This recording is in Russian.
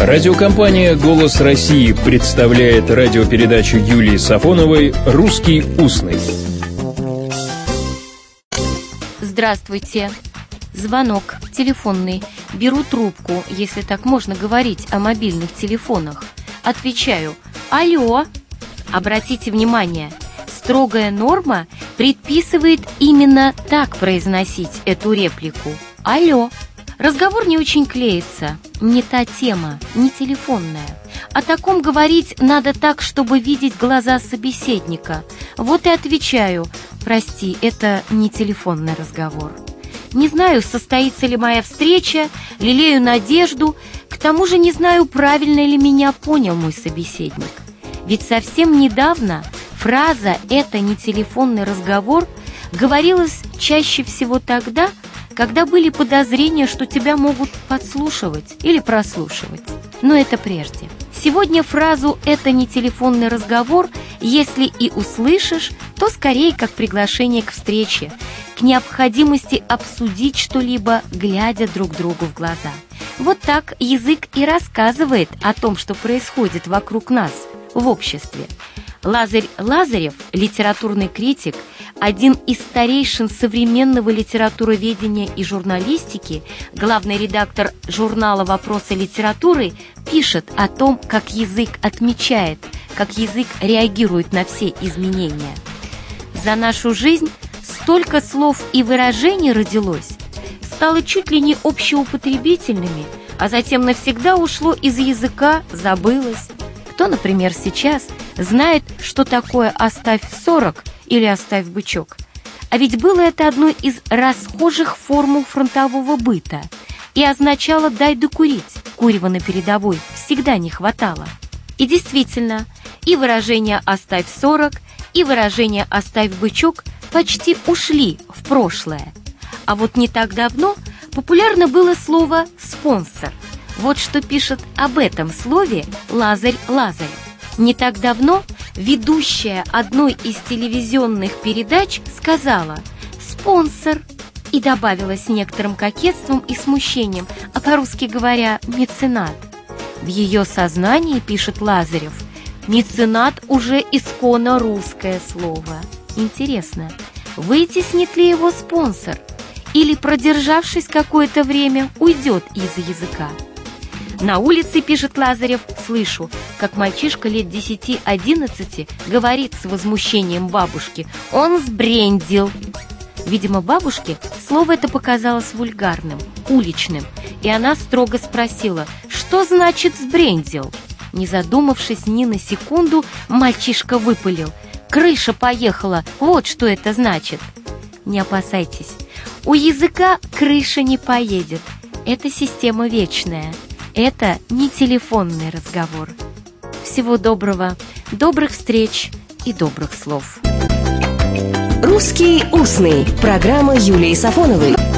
Радиокомпания «Голос России» представляет радиопередачу Юлии Сафоновой «Русский устный». Здравствуйте. Звонок телефонный. Беру трубку, если так можно говорить о мобильных телефонах. Отвечаю «Алло». Обратите внимание, строгая норма предписывает именно так произносить эту реплику. «Алло». Разговор не очень клеится, не та тема, не телефонная. О таком говорить надо так, чтобы видеть глаза собеседника. Вот и отвечаю, прости, это не телефонный разговор. Не знаю, состоится ли моя встреча, лелею надежду, к тому же не знаю, правильно ли меня понял мой собеседник. Ведь совсем недавно фраза «это не телефонный разговор» говорилась чаще всего тогда, когда были подозрения, что тебя могут подслушивать или прослушивать. Но это прежде. Сегодня фразу «это не телефонный разговор» если и услышишь, то скорее как приглашение к встрече, к необходимости обсудить что-либо, глядя друг другу в глаза. Вот так язык и рассказывает о том, что происходит вокруг нас, в обществе. Лазарь Лазарев, литературный критик, один из старейшин современного литературоведения и журналистики, главный редактор журнала «Вопросы литературы», пишет о том, как язык отмечает, как язык реагирует на все изменения. За нашу жизнь столько слов и выражений родилось, стало чуть ли не общеупотребительными, а затем навсегда ушло из языка, забылось. Кто, например, сейчас знает, что такое «оставь 40» или «оставь бычок»? А ведь было это одной из расхожих формул фронтового быта и означало «дай докурить». Курева на передовой всегда не хватало. И действительно, и выражение «оставь 40», и выражение «оставь бычок» почти ушли в прошлое. А вот не так давно популярно было слово «спонсор». Вот что пишет об этом слове Лазарь Лазарь. Не так давно ведущая одной из телевизионных передач сказала «спонсор» и добавила с некоторым кокетством и смущением, а по-русски говоря «меценат». В ее сознании, пишет Лазарев, меценат уже исконно русское слово. Интересно, вытеснит ли его спонсор или, продержавшись какое-то время, уйдет из языка? На улице, пишет Лазарев, слышу, как мальчишка лет 10-11 говорит с возмущением бабушки. Он сбрендил. Видимо, бабушке слово это показалось вульгарным, уличным, и она строго спросила, что значит «сбрендил». Не задумавшись ни на секунду, мальчишка выпалил. «Крыша поехала, вот что это значит». Не опасайтесь, у языка крыша не поедет. Это система вечная. Это не телефонный разговор. Всего доброго, добрых встреч и добрых слов. «Русский устный» – программа Юлии Сафоновой.